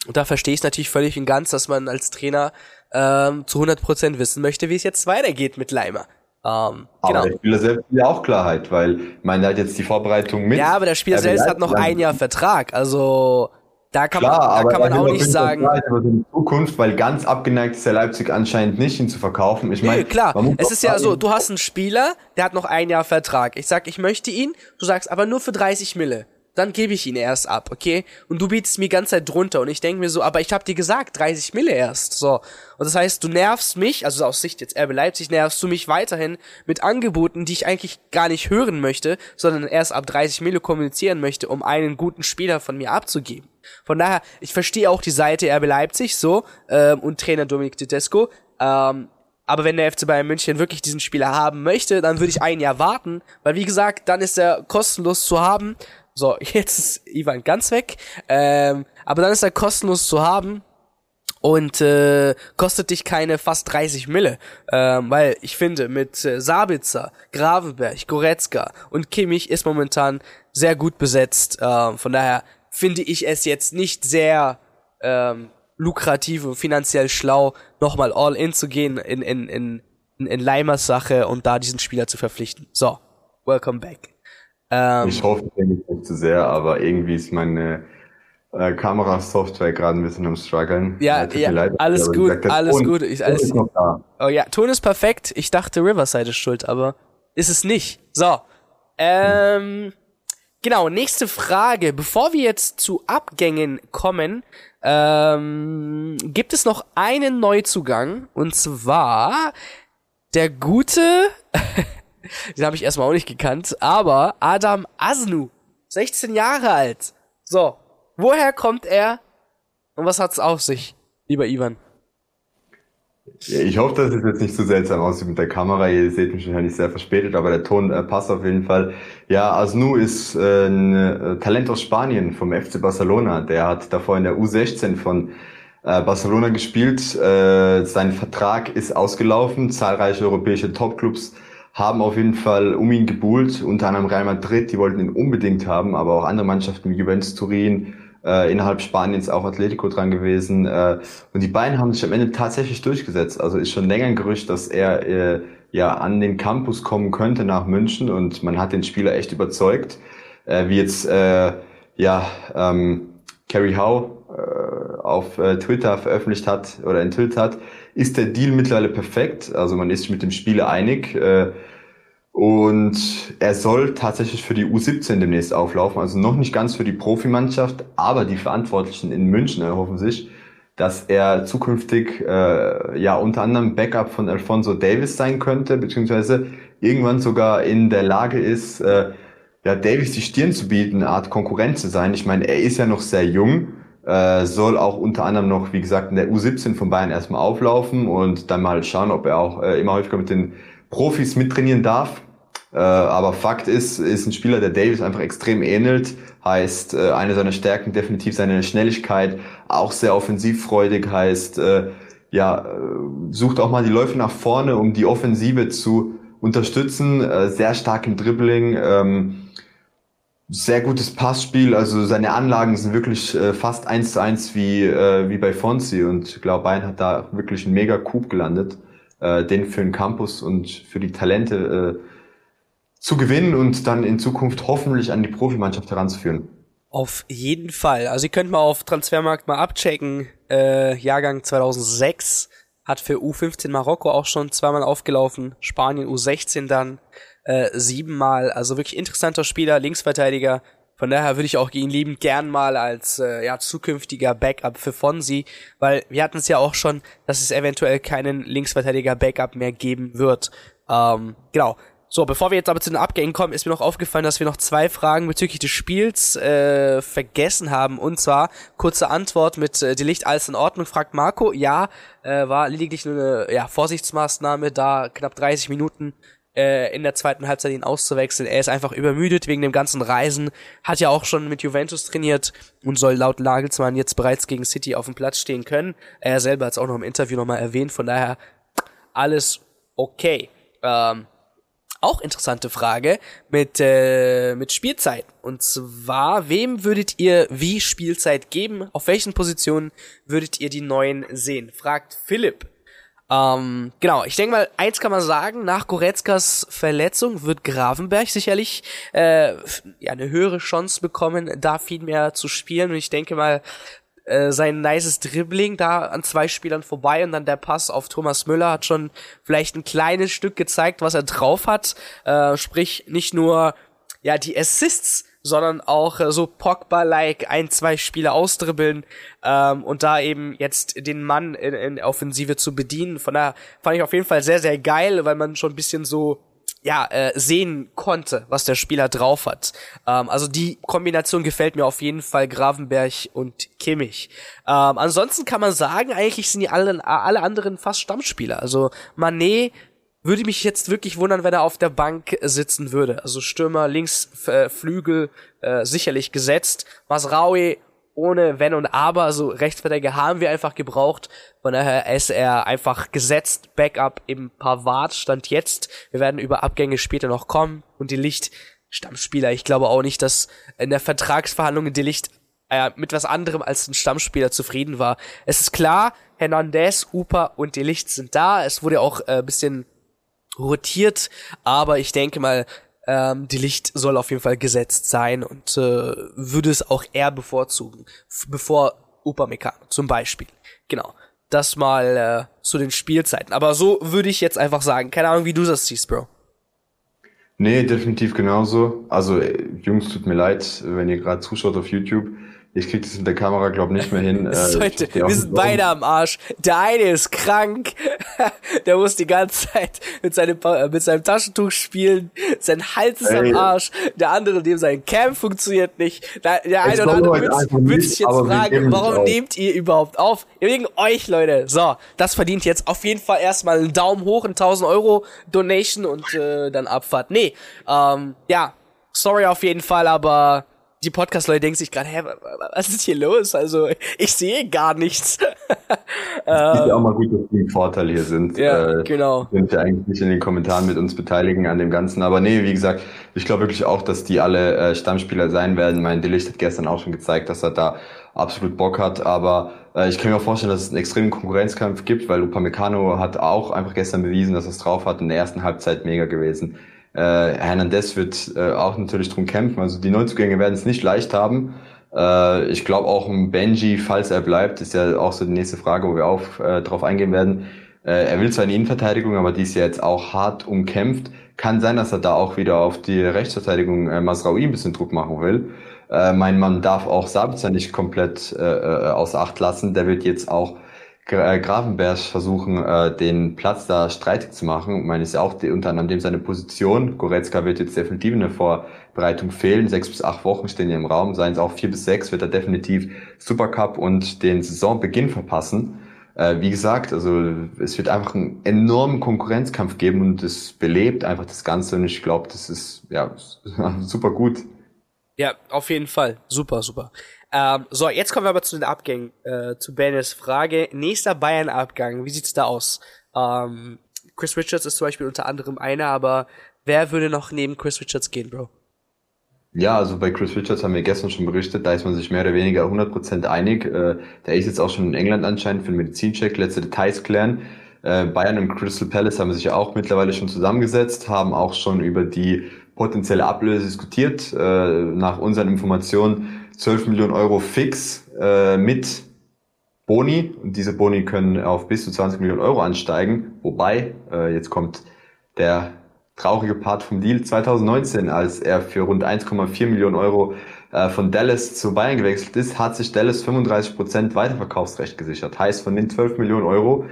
Und da verstehe ich natürlich völlig und ganz, dass man als Trainer ähm, zu 100% wissen möchte, wie es jetzt weitergeht mit Leimer. Ähm, aber genau. der Spieler selbst will ja auch Klarheit, weil der hat jetzt die Vorbereitung mit. Ja, aber der Spieler selbst hat noch ein Jahr Vertrag, also da kann Klar, man, da kann man auch nicht sagen. In Zukunft, weil ganz abgeneigt ist der Leipzig anscheinend nicht, ihn zu verkaufen. Ich meine, klar. Es ist ja so, du hast einen Spieler, der hat noch ein Jahr Vertrag. Ich sag, ich möchte ihn, du sagst aber nur für 30 Mille dann gebe ich ihn erst ab, okay? Und du bietest mir ganze Zeit drunter und ich denke mir so, aber ich habe dir gesagt, 30 Mille erst, so. Und das heißt, du nervst mich, also aus Sicht jetzt RB Leipzig, nervst du mich weiterhin mit Angeboten, die ich eigentlich gar nicht hören möchte, sondern erst ab 30 Mille kommunizieren möchte, um einen guten Spieler von mir abzugeben. Von daher, ich verstehe auch die Seite RB Leipzig so ähm, und Trainer Dominik Tedesco, ähm, aber wenn der FC Bayern München wirklich diesen Spieler haben möchte, dann würde ich ein Jahr warten, weil wie gesagt, dann ist er kostenlos zu haben so, jetzt ist Ivan ganz weg. Ähm, aber dann ist er kostenlos zu haben und äh, kostet dich keine fast 30 Mille. Ähm, weil ich finde, mit äh, Sabitzer, Gravenberg, Goretzka und Kimmich ist momentan sehr gut besetzt. Ähm, von daher finde ich es jetzt nicht sehr ähm, lukrativ und finanziell schlau, nochmal all in zu gehen in, in, in, in Leimers Sache und da diesen Spieler zu verpflichten. So, welcome back. Ähm, ich hoffe nicht zu sehr, aber irgendwie ist meine äh, Kamerasoftware gerade ein bisschen am struggeln. Ja, ja, ja leid, alles gut, gesagt, alles Ton, gut. Ich, alles, oh ja, Ton ist perfekt. Ich dachte Riverside ist schuld, aber ist es nicht. So, ähm, genau, nächste Frage. Bevor wir jetzt zu Abgängen kommen, ähm, gibt es noch einen Neuzugang und zwar der gute Den habe ich erstmal auch nicht gekannt. Aber Adam Asnu, 16 Jahre alt. So, woher kommt er und was hat's auf sich, lieber Ivan? Ich hoffe, dass es jetzt nicht so seltsam aussieht mit der Kamera. Ihr seht mich wahrscheinlich sehr verspätet, aber der Ton äh, passt auf jeden Fall. Ja, Asnu ist äh, ein äh, Talent aus Spanien vom FC Barcelona. Der hat davor in der U16 von äh, Barcelona gespielt. Äh, sein Vertrag ist ausgelaufen. Zahlreiche europäische Topclubs haben auf jeden Fall um ihn gebuhlt, unter anderem Real Madrid, die wollten ihn unbedingt haben, aber auch andere Mannschaften wie Juventus Turin, äh, innerhalb Spaniens auch Atletico dran gewesen. Äh, und die beiden haben sich am Ende tatsächlich durchgesetzt. Also ist schon länger ein Gerücht, dass er äh, ja an den Campus kommen könnte nach München und man hat den Spieler echt überzeugt. Äh, wie jetzt äh, ja ähm, Kerry Howe äh, auf äh, Twitter veröffentlicht hat oder enthüllt hat, ist der Deal mittlerweile perfekt. Also man ist sich mit dem Spieler einig. Äh, und er soll tatsächlich für die U17 demnächst auflaufen. Also noch nicht ganz für die Profimannschaft, aber die Verantwortlichen in München erhoffen sich, dass er zukünftig äh, ja unter anderem Backup von Alfonso Davis sein könnte, beziehungsweise irgendwann sogar in der Lage ist, äh, ja, Davis die Stirn zu bieten, eine Art Konkurrent zu sein. Ich meine, er ist ja noch sehr jung äh, soll auch unter anderem noch, wie gesagt, in der U17 von Bayern erstmal auflaufen und dann mal schauen, ob er auch äh, immer häufiger mit den Profis mittrainieren darf. Äh, aber Fakt ist, ist ein Spieler, der Davis einfach extrem ähnelt. Heißt, äh, eine seiner Stärken definitiv seine Schnelligkeit, auch sehr offensivfreudig, heißt, äh, ja, äh, sucht auch mal die Läufe nach vorne, um die Offensive zu unterstützen, äh, sehr stark im Dribbling. Ähm, Sehr gutes Passspiel, also seine Anlagen sind wirklich äh, fast eins zu eins wie, äh, wie bei Fonsi und ich glaube, Bayern hat da wirklich einen mega Coup gelandet, äh, den für den Campus und für die Talente äh, zu gewinnen und dann in Zukunft hoffentlich an die Profimannschaft heranzuführen. Auf jeden Fall. Also ihr könnt mal auf Transfermarkt mal abchecken. Äh, Jahrgang 2006 hat für U15 Marokko auch schon zweimal aufgelaufen. Spanien U16 dann äh, siebenmal. Also wirklich interessanter Spieler, Linksverteidiger. Von daher würde ich auch ihn lieben gern mal als äh, ja, zukünftiger Backup für Fonsi, weil wir hatten es ja auch schon, dass es eventuell keinen Linksverteidiger Backup mehr geben wird. Ähm, genau. So, bevor wir jetzt aber zu den Abgängen kommen, ist mir noch aufgefallen, dass wir noch zwei Fragen bezüglich des Spiels äh, vergessen haben. Und zwar kurze Antwort mit äh, die Licht alles in Ordnung, fragt Marco. Ja, äh, war lediglich nur eine ja, Vorsichtsmaßnahme, da knapp 30 Minuten äh, in der zweiten Halbzeit ihn auszuwechseln. Er ist einfach übermüdet wegen dem ganzen Reisen, hat ja auch schon mit Juventus trainiert und soll laut Nagelsmann jetzt bereits gegen City auf dem Platz stehen können. Er selber hat es auch noch im Interview nochmal erwähnt, von daher alles okay. Ähm, auch interessante Frage mit, äh, mit Spielzeit. Und zwar, wem würdet ihr wie Spielzeit geben? Auf welchen Positionen würdet ihr die neuen sehen? Fragt Philipp. Ähm, genau, ich denke mal, eins kann man sagen, nach Goretzkas Verletzung wird Gravenberg sicherlich äh, ja, eine höhere Chance bekommen, da viel mehr zu spielen. Und ich denke mal, äh, sein nices Dribbling da an zwei Spielern vorbei und dann der Pass auf Thomas Müller hat schon vielleicht ein kleines Stück gezeigt, was er drauf hat. Äh, sprich, nicht nur ja die Assists, sondern auch äh, so Pogba-like ein, zwei Spiele ausdribbeln ähm, und da eben jetzt den Mann in, in Offensive zu bedienen. Von daher fand ich auf jeden Fall sehr, sehr geil, weil man schon ein bisschen so ja, äh, sehen konnte, was der Spieler drauf hat. Ähm, also die Kombination gefällt mir auf jeden Fall Gravenberg und Kimmich. Ähm, ansonsten kann man sagen, eigentlich sind die alle, alle anderen fast Stammspieler. Also Manet würde mich jetzt wirklich wundern, wenn er auf der Bank sitzen würde. Also Stürmer, links äh, Flügel äh, sicherlich gesetzt. Masraui ohne Wenn und Aber, also Rechtsverteidiger haben wir einfach gebraucht. Von daher ist er einfach gesetzt. Backup im Pavard stand jetzt. Wir werden über Abgänge später noch kommen. Und die Licht Stammspieler. Ich glaube auch nicht, dass in der Vertragsverhandlung die Licht äh, mit was anderem als ein Stammspieler zufrieden war. Es ist klar, Hernandez, Upa und die Licht sind da. Es wurde auch äh, bisschen rotiert, aber ich denke mal, ähm, die Licht soll auf jeden Fall gesetzt sein und äh, würde es auch eher bevorzugen, bevor Upamecano zum Beispiel. Genau. Das mal äh, zu den Spielzeiten. Aber so würde ich jetzt einfach sagen. Keine Ahnung, wie du das siehst, Bro. Nee, definitiv genauso. Also, äh, Jungs, tut mir leid, wenn ihr gerade zuschaut auf YouTube. Ich krieg das mit der Kamera, glaub nicht mehr hin. Äh, Leute, wir sind beide am Arsch. Der eine ist krank. der muss die ganze Zeit mit seinem, äh, mit seinem Taschentuch spielen. Sein Hals ist Ey. am Arsch. Der andere, dem sein Cam funktioniert nicht. Der, der eine oder andere wird sich jetzt fragen, warum nehmt ihr überhaupt auf? Wegen euch, Leute. So, das verdient jetzt auf jeden Fall erstmal einen Daumen hoch, ein 1000 Euro Donation und äh, dann Abfahrt. Nee, ähm, ja, sorry auf jeden Fall, aber die Podcast-Leute denken sich gerade, hä, was ist hier los? Also, ich sehe gar nichts. Es ist ja auch mal gut, dass die im Vorteil hier sind. Ja, äh, genau. Sind ja eigentlich nicht in den Kommentaren mit uns beteiligen an dem Ganzen. Aber nee, wie gesagt, ich glaube wirklich auch, dass die alle äh, Stammspieler sein werden. Mein Delicht hat gestern auch schon gezeigt, dass er da absolut Bock hat. Aber äh, ich kann mir auch vorstellen, dass es einen extremen Konkurrenzkampf gibt, weil Upamecano hat auch einfach gestern bewiesen, dass er es drauf hat. In der ersten Halbzeit mega gewesen. Äh, Hernandez wird äh, auch natürlich drum kämpfen. Also die Neuzugänge werden es nicht leicht haben. Äh, ich glaube auch ein Benji, falls er bleibt, ist ja auch so die nächste Frage, wo wir auf, äh, drauf eingehen werden. Äh, er will zwar eine Innenverteidigung, aber die ist ja jetzt auch hart umkämpft. Kann sein, dass er da auch wieder auf die Rechtsverteidigung äh, Masraoui ein bisschen Druck machen will. Äh, mein Mann darf auch Sabitzer nicht komplett äh, äh, außer Acht lassen. Der wird jetzt auch äh, Gravenberg versuchen, äh, den Platz da streitig zu machen. Ich meine, ist ja auch die, unter anderem dem seine Position. Goretzka wird jetzt definitiv in der Vorbereitung fehlen. Sechs bis acht Wochen stehen hier im Raum. Seien es auch vier bis sechs, wird er definitiv Supercup und den Saisonbeginn verpassen. Äh, wie gesagt, also es wird einfach einen enormen Konkurrenzkampf geben und es belebt einfach das Ganze und ich glaube, das ist ja super gut. Ja, auf jeden Fall. Super, super. Ähm, so, jetzt kommen wir aber zu den Abgängen. Äh, zu Benes Frage. Nächster Bayern-Abgang, wie sieht's da aus? Ähm, Chris Richards ist zum Beispiel unter anderem einer, aber wer würde noch neben Chris Richards gehen, Bro? Ja, also bei Chris Richards haben wir gestern schon berichtet, da ist man sich mehr oder weniger 100% einig. Äh, der ist jetzt auch schon in England anscheinend für einen Medizincheck, letzte Details klären. Äh, Bayern und Crystal Palace haben sich ja auch mittlerweile schon zusammengesetzt, haben auch schon über die potenzielle Ablöse diskutiert. Äh, nach unseren Informationen 12 Millionen Euro fix äh, mit Boni. Und diese Boni können auf bis zu 20 Millionen Euro ansteigen. Wobei, äh, jetzt kommt der traurige Part vom Deal 2019, als er für rund 1,4 Millionen Euro äh, von Dallas zu Bayern gewechselt ist, hat sich Dallas 35% Weiterverkaufsrecht gesichert. Heißt, von den 12 Millionen Euro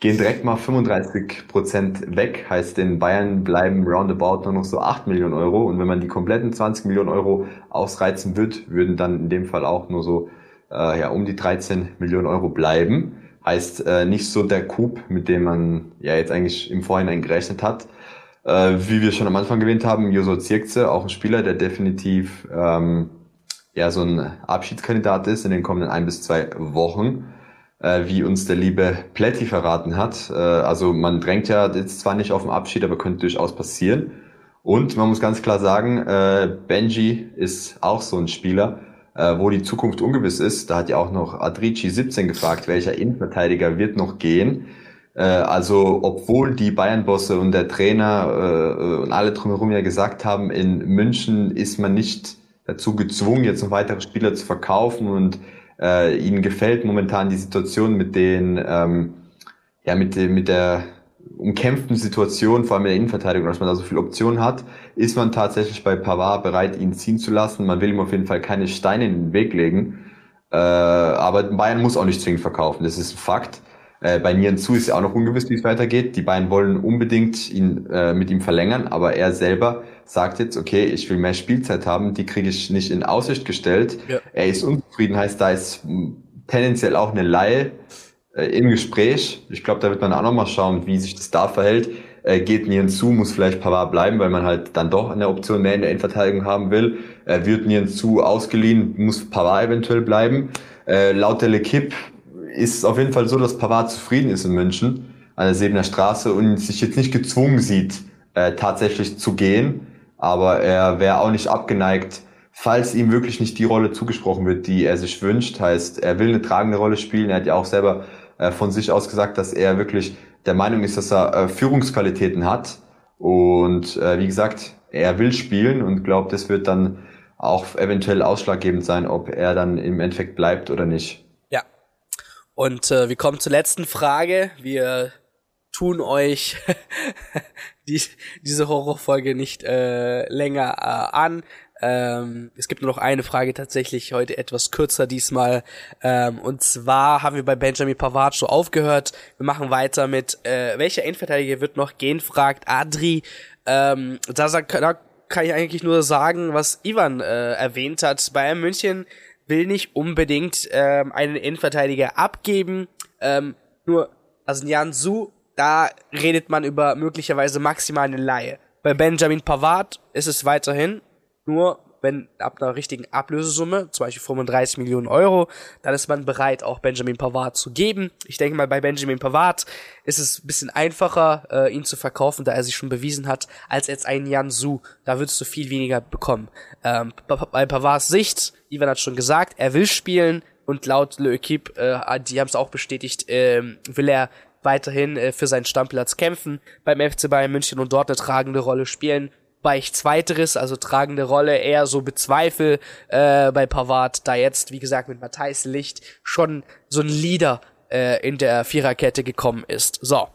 gehen direkt mal 35% weg. Heißt, in Bayern bleiben roundabout nur noch so 8 Millionen Euro. Und wenn man die kompletten 20 Millionen Euro ausreizen wird, würden dann in dem Fall auch nur so äh, ja, um die 13 Millionen Euro bleiben. Heißt, äh, nicht so der Coup, mit dem man ja jetzt eigentlich im Vorhinein gerechnet hat. Äh, wie wir schon am Anfang gewähnt haben, Joso Zirkze, auch ein Spieler, der definitiv ähm, ja so ein Abschiedskandidat ist in den kommenden ein bis zwei Wochen, wie uns der liebe Pletti verraten hat. Äh, also man drängt ja jetzt zwar nicht auf den Abschied, aber könnte durchaus passieren. Und man muss ganz klar sagen, äh, Benji ist auch so ein Spieler, äh, wo die Zukunft ungewiss ist. Da hat ja auch noch Adrici 17 gefragt, welcher Innenverteidiger wird noch gehen. Äh, also obwohl die Bayern-Bosse und der Trainer äh, und alle drumherum ja gesagt haben, in München ist man nicht dazu gezwungen, jetzt noch weitere Spieler zu verkaufen und äh, ihnen gefällt momentan die Situation mit den ähm, ja mit, mit der umkämpften Situation, vor allem in der Innenverteidigung, dass man da so viele Optionen hat, ist man tatsächlich bei Pavard bereit, ihn ziehen zu lassen. Man will ihm auf jeden Fall keine Steine in den Weg legen. Äh, aber Bayern muss auch nicht zwingend verkaufen, das ist ein Fakt. Äh, bei Nieren zu ist ja auch noch ungewiss, wie es weitergeht. Die beiden wollen unbedingt ihn äh, mit ihm verlängern, aber er selber sagt jetzt, okay, ich will mehr Spielzeit haben, die kriege ich nicht in Aussicht gestellt. Ja. Er ist unzufrieden, heißt, da ist tendenziell auch eine Laie äh, im Gespräch. Ich glaube, da wird man auch nochmal schauen, wie sich das da verhält. Äh, geht Nieren zu, muss vielleicht Pavard bleiben, weil man halt dann doch eine Option mehr in der Endverteidigung haben will. Äh, wird Nieren zu ausgeliehen, muss Pavard eventuell bleiben. Äh, laut der L'Equipe ist es auf jeden Fall so, dass Pavard zufrieden ist in München an der Sebener Straße und sich jetzt nicht gezwungen sieht, äh, tatsächlich zu gehen. Aber er wäre auch nicht abgeneigt, falls ihm wirklich nicht die Rolle zugesprochen wird, die er sich wünscht. Heißt, er will eine tragende Rolle spielen. Er hat ja auch selber äh, von sich aus gesagt, dass er wirklich der Meinung ist, dass er äh, Führungsqualitäten hat. Und äh, wie gesagt, er will spielen und glaubt, es wird dann auch eventuell ausschlaggebend sein, ob er dann im Endeffekt bleibt oder nicht. Und äh, wir kommen zur letzten Frage. Wir tun euch die, diese Horrorfolge nicht äh, länger äh, an. Ähm, es gibt nur noch eine Frage tatsächlich heute etwas kürzer diesmal. Ähm, und zwar haben wir bei Benjamin Pavard schon aufgehört. Wir machen weiter mit äh, welcher Endverteidiger wird noch gehen, fragt Adri. Ähm, da, da kann ich eigentlich nur sagen, was Ivan äh, erwähnt hat. Bayern München will nicht unbedingt ähm, einen Innenverteidiger abgeben. Ähm, nur, also Jan Su, da redet man über möglicherweise maximal eine Laie. Bei Benjamin Pavard ist es weiterhin nur wenn ab einer richtigen Ablösesumme, zum Beispiel 35 Millionen Euro, dann ist man bereit, auch Benjamin Pavard zu geben. Ich denke mal, bei Benjamin Pavard ist es ein bisschen einfacher, äh, ihn zu verkaufen, da er sich schon bewiesen hat, als jetzt einen Jan Su. Da würdest du viel weniger bekommen. Ähm, bei Pavards Sicht, Ivan hat schon gesagt, er will spielen und laut Le Equipe, äh, die haben es auch bestätigt, äh, will er weiterhin äh, für seinen Stammplatz kämpfen beim FC Bayern München und dort eine tragende Rolle spielen wobei ich zweiteres, also tragende Rolle, eher so bezweifle äh, bei Pavard, da jetzt, wie gesagt, mit Matthijs Licht schon so ein Leader äh, in der Viererkette gekommen ist. So.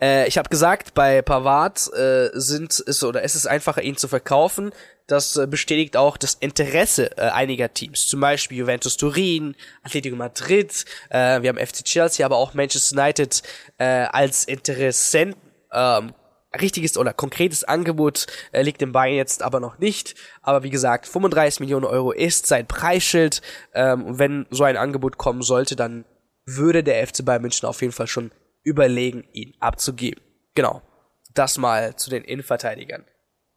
Äh, ich habe gesagt, bei Pavard äh, sind es oder es ist einfacher, ihn zu verkaufen. Das äh, bestätigt auch das Interesse äh, einiger Teams, zum Beispiel Juventus Turin, Atletico Madrid, äh, wir haben FC Chelsea, aber auch Manchester United äh, als Interessenten ähm, richtiges oder konkretes Angebot äh, liegt im Bein jetzt aber noch nicht. Aber wie gesagt, 35 Millionen Euro ist sein Preisschild. Ähm, wenn so ein Angebot kommen sollte, dann würde der FC Bayern München auf jeden Fall schon überlegen, ihn abzugeben. Genau. Das mal zu den Innenverteidigern.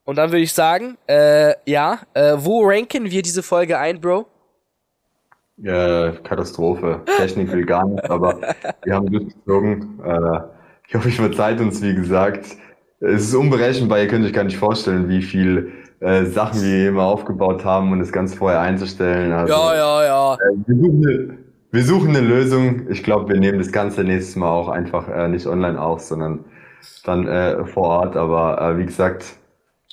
Und dann würde ich sagen, äh, ja, äh, wo ranken wir diese Folge ein, Bro? Ja, Katastrophe. Technik will gar nicht, aber wir haben durchgezogen. Äh, ich hoffe, ich verzeiht uns, wie gesagt. Es ist unberechenbar, ihr könnt euch gar nicht vorstellen, wie viel äh, Sachen, die wir immer aufgebaut haben und das Ganze vorher einzustellen. Also, ja, ja, ja. Äh, wir, suchen eine, wir suchen eine Lösung. Ich glaube, wir nehmen das Ganze nächstes Mal auch einfach äh, nicht online auf, sondern dann äh, vor Ort. Aber äh, wie gesagt,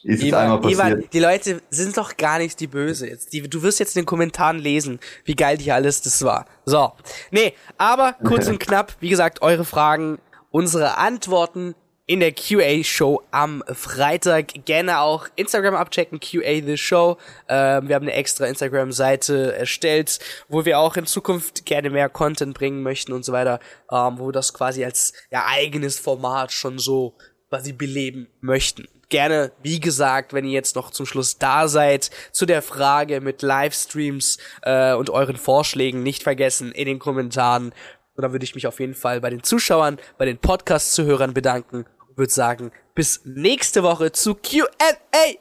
ist es einmal passiert. Ivan, die Leute sind doch gar nicht die Böse jetzt. Die, du wirst jetzt in den Kommentaren lesen, wie geil hier alles das war. So. Nee, aber kurz und knapp, wie gesagt, eure Fragen, unsere Antworten in der QA-Show am Freitag. Gerne auch Instagram abchecken, QA The Show. Ähm, wir haben eine extra Instagram-Seite erstellt, wo wir auch in Zukunft gerne mehr Content bringen möchten und so weiter, ähm, wo wir das quasi als ja, eigenes Format schon so quasi beleben möchten gerne, wie gesagt, wenn ihr jetzt noch zum Schluss da seid, zu der Frage mit Livestreams äh, und euren Vorschlägen nicht vergessen in den Kommentaren. Und dann würde ich mich auf jeden Fall bei den Zuschauern, bei den Podcast-Zuhörern bedanken würde sagen, bis nächste Woche zu Q&A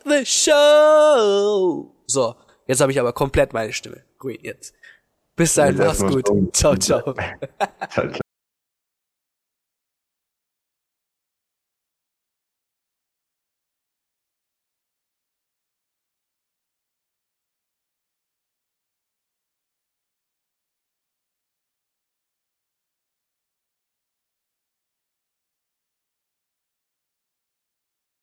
The Show. So, jetzt habe ich aber komplett meine Stimme ruiniert. Bis dahin, mach's gut. Ciao, ciao. ciao, ciao.